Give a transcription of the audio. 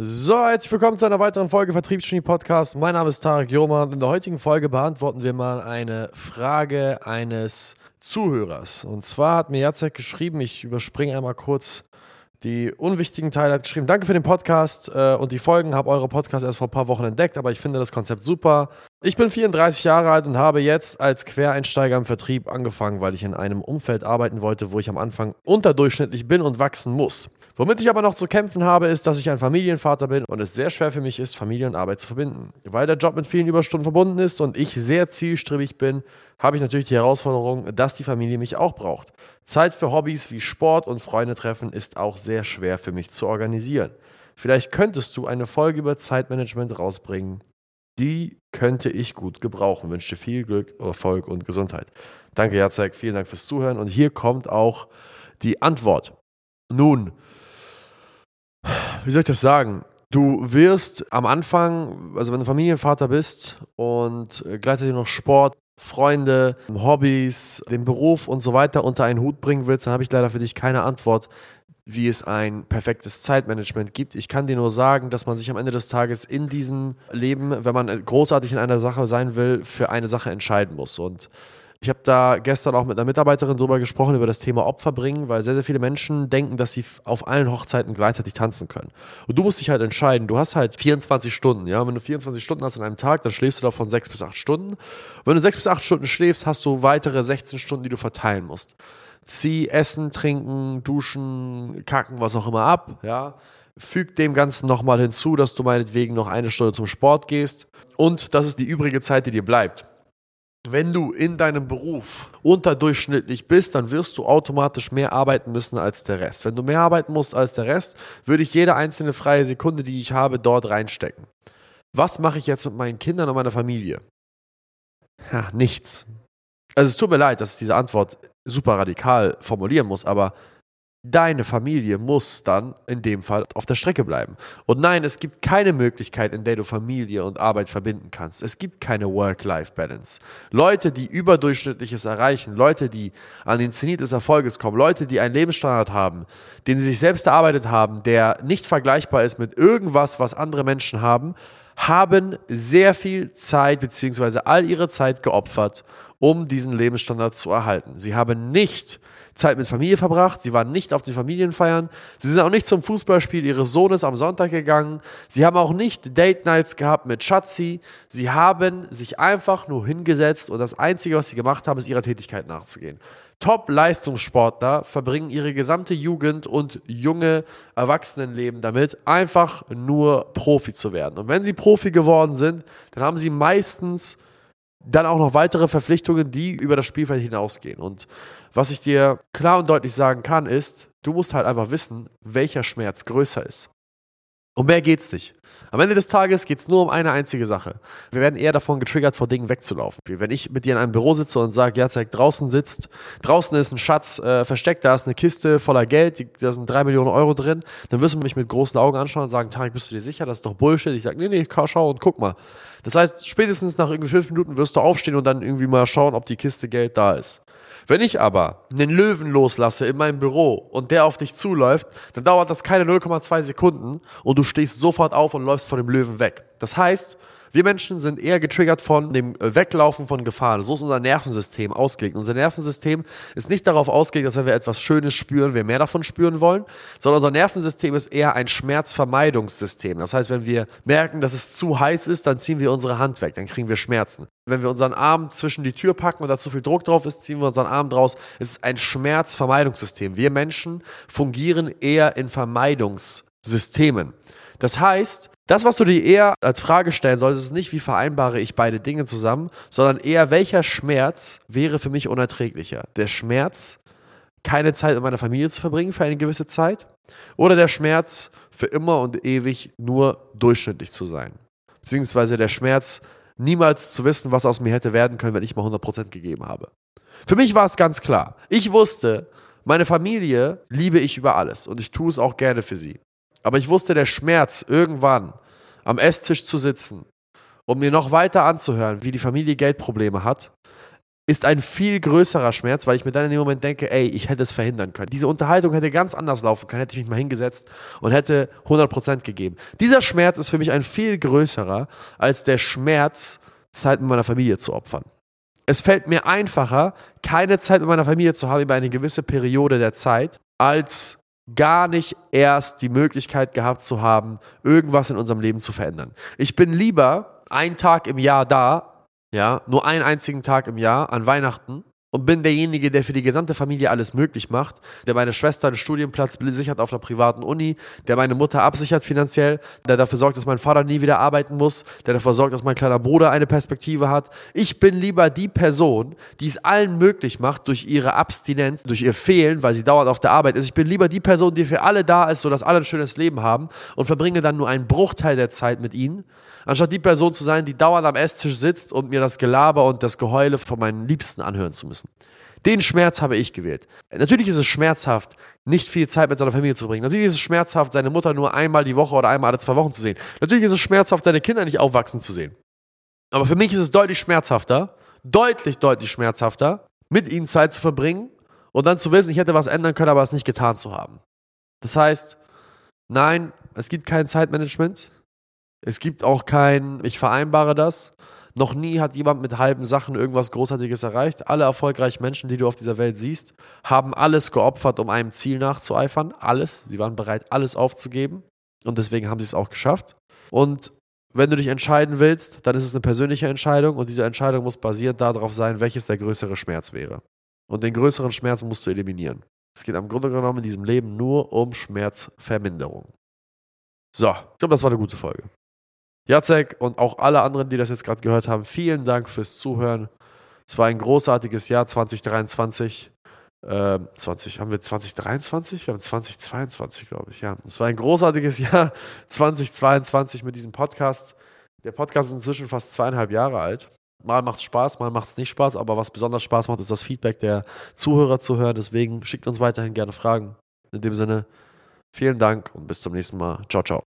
So, herzlich willkommen zu einer weiteren Folge Vertriebsgenie Podcast. Mein Name ist Tarek Joma und in der heutigen Folge beantworten wir mal eine Frage eines Zuhörers. Und zwar hat mir Jacek geschrieben, ich überspringe einmal kurz die unwichtigen Teile, hat geschrieben, danke für den Podcast äh, und die Folgen, habe eure Podcasts erst vor ein paar Wochen entdeckt, aber ich finde das Konzept super. Ich bin 34 Jahre alt und habe jetzt als Quereinsteiger im Vertrieb angefangen, weil ich in einem Umfeld arbeiten wollte, wo ich am Anfang unterdurchschnittlich bin und wachsen muss. Womit ich aber noch zu kämpfen habe, ist, dass ich ein Familienvater bin und es sehr schwer für mich ist, Familie und Arbeit zu verbinden. Weil der Job mit vielen Überstunden verbunden ist und ich sehr zielstrebig bin, habe ich natürlich die Herausforderung, dass die Familie mich auch braucht. Zeit für Hobbys wie Sport und Freunde treffen ist auch sehr schwer für mich zu organisieren. Vielleicht könntest du eine Folge über Zeitmanagement rausbringen. Die könnte ich gut gebrauchen. Wünsche viel Glück, Erfolg und Gesundheit. Danke, Jacek. Vielen Dank fürs Zuhören. Und hier kommt auch die Antwort. Nun, wie soll ich das sagen? Du wirst am Anfang, also wenn du Familienvater bist und gleichzeitig noch Sport, Freunde, Hobbys, den Beruf und so weiter unter einen Hut bringen willst, dann habe ich leider für dich keine Antwort, wie es ein perfektes Zeitmanagement gibt. Ich kann dir nur sagen, dass man sich am Ende des Tages in diesem Leben, wenn man großartig in einer Sache sein will, für eine Sache entscheiden muss. Und ich habe da gestern auch mit einer Mitarbeiterin drüber gesprochen, über das Thema Opfer bringen, weil sehr, sehr viele Menschen denken, dass sie auf allen Hochzeiten gleichzeitig tanzen können. Und du musst dich halt entscheiden. Du hast halt 24 Stunden, ja. Wenn du 24 Stunden hast an einem Tag, dann schläfst du davon 6 bis 8 Stunden. Wenn du 6 bis 8 Stunden schläfst, hast du weitere 16 Stunden, die du verteilen musst. Zieh Essen, Trinken, Duschen, Kacken, was auch immer ab, ja. Füg dem Ganzen nochmal hinzu, dass du meinetwegen noch eine Stunde zum Sport gehst. Und das ist die übrige Zeit, die dir bleibt. Wenn du in deinem Beruf unterdurchschnittlich bist, dann wirst du automatisch mehr arbeiten müssen als der Rest. Wenn du mehr arbeiten musst als der Rest, würde ich jede einzelne freie Sekunde, die ich habe, dort reinstecken. Was mache ich jetzt mit meinen Kindern und meiner Familie? Ja, nichts. Also es tut mir leid, dass ich diese Antwort super radikal formulieren muss, aber Deine Familie muss dann in dem Fall auf der Strecke bleiben. Und nein, es gibt keine Möglichkeit, in der du Familie und Arbeit verbinden kannst. Es gibt keine Work-Life-Balance. Leute, die überdurchschnittliches erreichen, Leute, die an den Zenit des Erfolges kommen, Leute, die einen Lebensstandard haben, den sie sich selbst erarbeitet haben, der nicht vergleichbar ist mit irgendwas, was andere Menschen haben, haben sehr viel Zeit bzw. all ihre Zeit geopfert, um diesen Lebensstandard zu erhalten. Sie haben nicht Zeit mit Familie verbracht, sie waren nicht auf den Familienfeiern, sie sind auch nicht zum Fußballspiel ihres Sohnes am Sonntag gegangen, sie haben auch nicht Date Nights gehabt mit Schatzi, sie haben sich einfach nur hingesetzt und das Einzige, was sie gemacht haben, ist ihrer Tätigkeit nachzugehen. Top-Leistungssportler verbringen ihre gesamte Jugend und junge Erwachsenenleben damit, einfach nur Profi zu werden. Und wenn sie Profi geworden sind, dann haben sie meistens dann auch noch weitere Verpflichtungen, die über das Spielfeld hinausgehen. Und was ich dir klar und deutlich sagen kann, ist, du musst halt einfach wissen, welcher Schmerz größer ist. Um mehr geht's nicht. Am Ende des Tages geht es nur um eine einzige Sache. Wir werden eher davon getriggert, vor Dingen wegzulaufen. Wenn ich mit dir in einem Büro sitze und sage, ja, zeig, draußen sitzt, draußen ist ein Schatz äh, versteckt, da ist eine Kiste voller Geld, die, da sind drei Millionen Euro drin, dann wirst du mich mit großen Augen anschauen und sagen, Tarek, bist du dir sicher? Das ist doch Bullshit. Ich sage, nee, nee, schau und guck mal. Das heißt, spätestens nach irgendwie fünf Minuten wirst du aufstehen und dann irgendwie mal schauen, ob die Kiste Geld da ist. Wenn ich aber einen Löwen loslasse in meinem Büro und der auf dich zuläuft, dann dauert das keine 0,2 Sekunden und du stehst sofort auf und läufst von dem Löwen weg. Das heißt, wir Menschen sind eher getriggert von dem Weglaufen von Gefahren. So ist unser Nervensystem ausgelegt. Unser Nervensystem ist nicht darauf ausgelegt, dass wenn wir etwas Schönes spüren, wir mehr davon spüren wollen, sondern unser Nervensystem ist eher ein Schmerzvermeidungssystem. Das heißt, wenn wir merken, dass es zu heiß ist, dann ziehen wir unsere Hand weg, dann kriegen wir Schmerzen. Wenn wir unseren Arm zwischen die Tür packen und da zu viel Druck drauf ist, ziehen wir unseren Arm draus. Es ist ein Schmerzvermeidungssystem. Wir Menschen fungieren eher in Vermeidungssystemen. Das heißt, das, was du dir eher als Frage stellen solltest, ist nicht, wie vereinbare ich beide Dinge zusammen, sondern eher, welcher Schmerz wäre für mich unerträglicher? Der Schmerz, keine Zeit mit meiner Familie zu verbringen für eine gewisse Zeit? Oder der Schmerz, für immer und ewig nur durchschnittlich zu sein? Beziehungsweise der Schmerz, niemals zu wissen, was aus mir hätte werden können, wenn ich mal 100% gegeben habe. Für mich war es ganz klar. Ich wusste, meine Familie liebe ich über alles und ich tue es auch gerne für sie. Aber ich wusste, der Schmerz, irgendwann am Esstisch zu sitzen, um mir noch weiter anzuhören, wie die Familie Geldprobleme hat, ist ein viel größerer Schmerz, weil ich mir dann in dem Moment denke, ey, ich hätte es verhindern können. Diese Unterhaltung hätte ganz anders laufen können, hätte ich mich mal hingesetzt und hätte 100% gegeben. Dieser Schmerz ist für mich ein viel größerer als der Schmerz, Zeit mit meiner Familie zu opfern. Es fällt mir einfacher, keine Zeit mit meiner Familie zu haben über eine gewisse Periode der Zeit, als gar nicht erst die Möglichkeit gehabt zu haben, irgendwas in unserem Leben zu verändern. Ich bin lieber einen Tag im Jahr da, ja, nur einen einzigen Tag im Jahr an Weihnachten und bin derjenige, der für die gesamte Familie alles möglich macht, der meine Schwester einen Studienplatz sichert auf einer privaten Uni, der meine Mutter absichert finanziell, der dafür sorgt, dass mein Vater nie wieder arbeiten muss, der dafür sorgt, dass mein kleiner Bruder eine Perspektive hat. Ich bin lieber die Person, die es allen möglich macht durch ihre Abstinenz, durch ihr Fehlen, weil sie dauernd auf der Arbeit ist. Ich bin lieber die Person, die für alle da ist, sodass alle ein schönes Leben haben und verbringe dann nur einen Bruchteil der Zeit mit ihnen, anstatt die Person zu sein, die dauernd am Esstisch sitzt und mir das Gelaber und das Geheule von meinen Liebsten anhören zu müssen. Den Schmerz habe ich gewählt. Natürlich ist es schmerzhaft, nicht viel Zeit mit seiner Familie zu bringen. Natürlich ist es schmerzhaft, seine Mutter nur einmal die Woche oder einmal alle zwei Wochen zu sehen. Natürlich ist es schmerzhaft, seine Kinder nicht aufwachsen zu sehen. Aber für mich ist es deutlich schmerzhafter, deutlich, deutlich schmerzhafter, mit ihnen Zeit zu verbringen und dann zu wissen, ich hätte was ändern können, aber es nicht getan zu haben. Das heißt, nein, es gibt kein Zeitmanagement. Es gibt auch kein, ich vereinbare das. Noch nie hat jemand mit halben Sachen irgendwas Großartiges erreicht. Alle erfolgreichen Menschen, die du auf dieser Welt siehst, haben alles geopfert, um einem Ziel nachzueifern. Alles. Sie waren bereit, alles aufzugeben. Und deswegen haben sie es auch geschafft. Und wenn du dich entscheiden willst, dann ist es eine persönliche Entscheidung. Und diese Entscheidung muss basierend darauf sein, welches der größere Schmerz wäre. Und den größeren Schmerz musst du eliminieren. Es geht am Grunde genommen in diesem Leben nur um Schmerzverminderung. So, ich glaube, das war eine gute Folge. Jacek und auch alle anderen, die das jetzt gerade gehört haben, vielen Dank fürs Zuhören. Es war ein großartiges Jahr 2023. Äh, 20, haben wir 2023? Wir haben 2022, glaube ich, ja. Es war ein großartiges Jahr 2022 mit diesem Podcast. Der Podcast ist inzwischen fast zweieinhalb Jahre alt. Mal macht es Spaß, mal macht es nicht Spaß, aber was besonders Spaß macht, ist das Feedback der Zuhörer zu hören. Deswegen schickt uns weiterhin gerne Fragen. In dem Sinne, vielen Dank und bis zum nächsten Mal. Ciao, ciao.